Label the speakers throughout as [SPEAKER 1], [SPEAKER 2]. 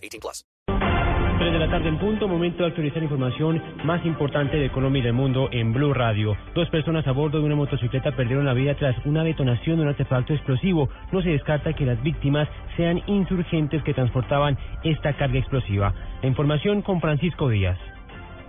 [SPEAKER 1] 18 plus.
[SPEAKER 2] 3 de la tarde en punto, momento de actualizar información más importante de Colombia y del mundo en Blue Radio. Dos personas a bordo de una motocicleta perdieron la vida tras una detonación de un artefacto explosivo. No se descarta que las víctimas sean insurgentes que transportaban esta carga explosiva. La información con Francisco Díaz.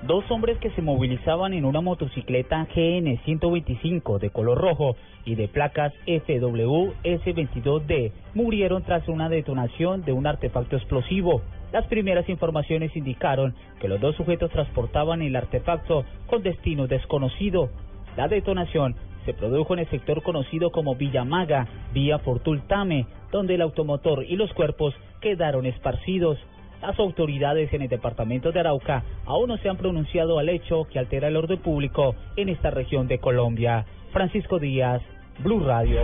[SPEAKER 3] Dos hombres que se movilizaban en una motocicleta GN 125 de color rojo y de placas FWS22D murieron tras una detonación de un artefacto explosivo. Las primeras informaciones indicaron que los dos sujetos transportaban el artefacto con destino desconocido. La detonación se produjo en el sector conocido como Villamaga, vía Fortultame, donde el automotor y los cuerpos quedaron esparcidos. Las autoridades en el departamento de Arauca aún no se han pronunciado al hecho que altera el orden público en esta región de Colombia. Francisco Díaz, Blue Radio.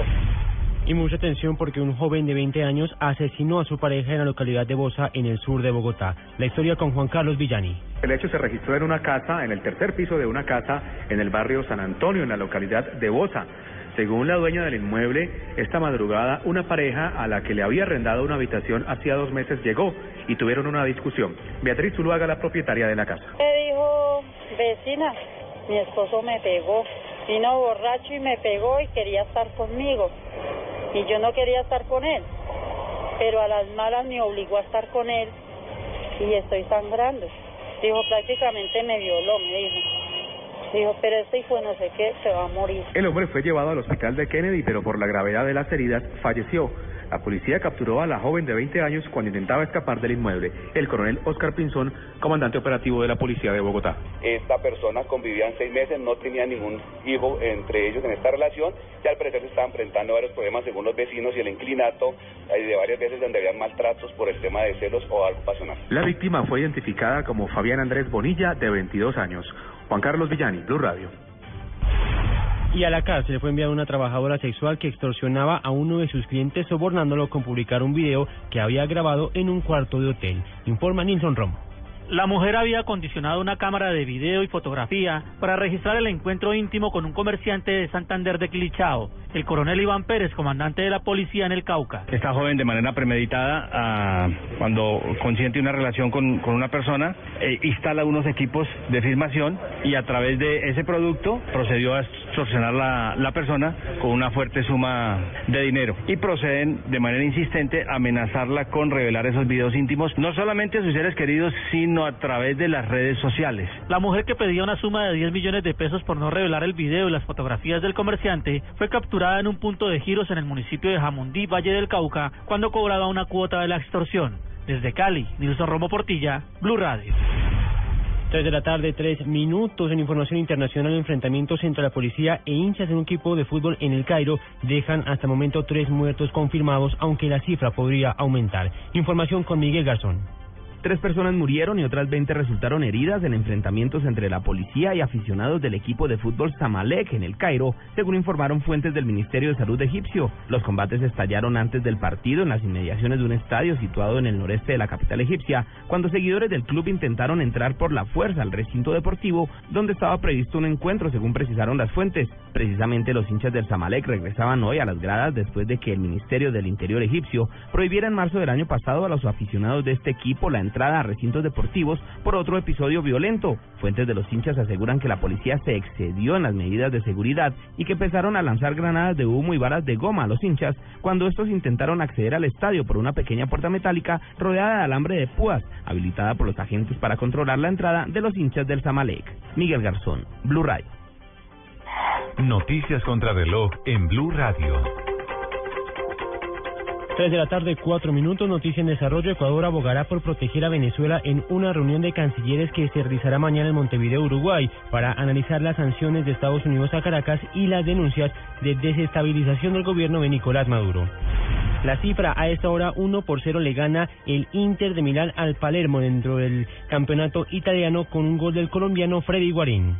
[SPEAKER 2] Y mucha atención porque un joven de 20 años asesinó a su pareja en la localidad de Bosa, en el sur de Bogotá. La historia con Juan Carlos Villani.
[SPEAKER 4] El hecho se registró en una casa, en el tercer piso de una casa en el barrio San Antonio, en la localidad de Bosa. Según la dueña del inmueble, esta madrugada una pareja a la que le había arrendado una habitación hacía dos meses llegó y tuvieron una discusión. Beatriz Zuluaga, la propietaria de la casa.
[SPEAKER 5] Me dijo, vecina, mi esposo me pegó, vino borracho y me pegó y quería estar conmigo. Y yo no quería estar con él, pero a las malas me obligó a estar con él y estoy sangrando. Dijo, prácticamente me violó, me dijo. Dijo, pero este hijo no sé qué, se va a morir.
[SPEAKER 4] El hombre fue llevado al hospital de Kennedy, pero por la gravedad de las heridas falleció. La policía capturó a la joven de 20 años cuando intentaba escapar del inmueble. El coronel Oscar Pinzón, comandante operativo de la policía de Bogotá.
[SPEAKER 6] Esta persona convivían seis meses, no tenía ningún hijo entre ellos en esta relación y al parecer se estaban enfrentando varios problemas según los vecinos y el inclinato eh, de varias veces donde habían maltratos por el tema de celos o algo pasional.
[SPEAKER 4] La víctima fue identificada como Fabián Andrés Bonilla, de 22 años. Juan Carlos Villani, Blue Radio.
[SPEAKER 2] Y a la cárcel fue enviada una trabajadora sexual que extorsionaba a uno de sus clientes sobornándolo con publicar un video que había grabado en un cuarto de hotel. Informa Nilson Romo.
[SPEAKER 7] La mujer había acondicionado una cámara de video y fotografía para registrar el encuentro íntimo con un comerciante de Santander de Quilichao, el coronel Iván Pérez, comandante de la policía en el Cauca.
[SPEAKER 8] Esta joven de manera premeditada, ah, cuando consiente una relación con, con una persona, eh, instala unos equipos de filmación y a través de ese producto procedió a extorsionar la, la persona con una fuerte suma de dinero y proceden de manera insistente a amenazarla con revelar esos videos íntimos, no solamente a sus seres queridos, sino a través de las redes sociales.
[SPEAKER 7] La mujer que pedía una suma de 10 millones de pesos por no revelar el video y las fotografías del comerciante fue capturada en un punto de giros en el municipio de Jamundí, Valle del Cauca, cuando cobraba una cuota de la extorsión. Desde Cali, Nilson Romo Portilla, Blue Radio.
[SPEAKER 2] 3 de la tarde, 3 minutos en información internacional. Enfrentamientos entre la policía e hinchas en un equipo de fútbol en el Cairo dejan hasta el momento tres muertos confirmados, aunque la cifra podría aumentar. Información con Miguel Garzón.
[SPEAKER 9] Tres personas murieron y otras 20 resultaron heridas en enfrentamientos entre la policía y aficionados del equipo de fútbol Zamalek en el Cairo, según informaron fuentes del Ministerio de Salud egipcio. Los combates estallaron antes del partido en las inmediaciones de un estadio situado en el noreste de la capital egipcia, cuando seguidores del club intentaron entrar por la fuerza al recinto deportivo donde estaba previsto un encuentro, según precisaron las fuentes. Precisamente los hinchas del Zamalek regresaban hoy a las gradas después de que el Ministerio del Interior egipcio prohibiera en marzo del año pasado a los aficionados de este equipo la entrada a recintos deportivos por otro episodio violento. Fuentes de los hinchas aseguran que la policía se excedió en las medidas de seguridad y que empezaron a lanzar granadas de humo y balas de goma a los hinchas cuando estos intentaron acceder al estadio por una pequeña puerta metálica rodeada de alambre de púas, habilitada por los agentes para controlar la entrada de los hinchas del Zamalek. Miguel Garzón, Blue Radio.
[SPEAKER 10] Noticias contra reloj en Blue Radio.
[SPEAKER 2] 3 de la tarde, 4 minutos. Noticia en desarrollo. Ecuador abogará por proteger a Venezuela en una reunión de cancilleres que se realizará mañana en Montevideo, Uruguay, para analizar las sanciones de Estados Unidos a Caracas y las denuncias de desestabilización del gobierno de Nicolás Maduro. La cifra a esta hora 1 por 0 le gana el Inter de Milán al Palermo dentro del campeonato italiano con un gol del colombiano Freddy Guarín.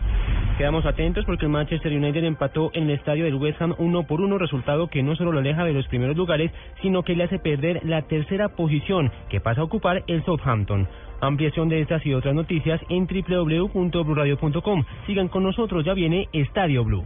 [SPEAKER 2] Quedamos atentos porque el Manchester United empató en el estadio del West Ham 1 por 1, resultado que no solo lo aleja de los primeros lugares, sino que le hace perder la tercera posición que pasa a ocupar el Southampton. Ampliación de estas y otras noticias en www.bluradio.com. Sigan con nosotros, ya viene Estadio Blue.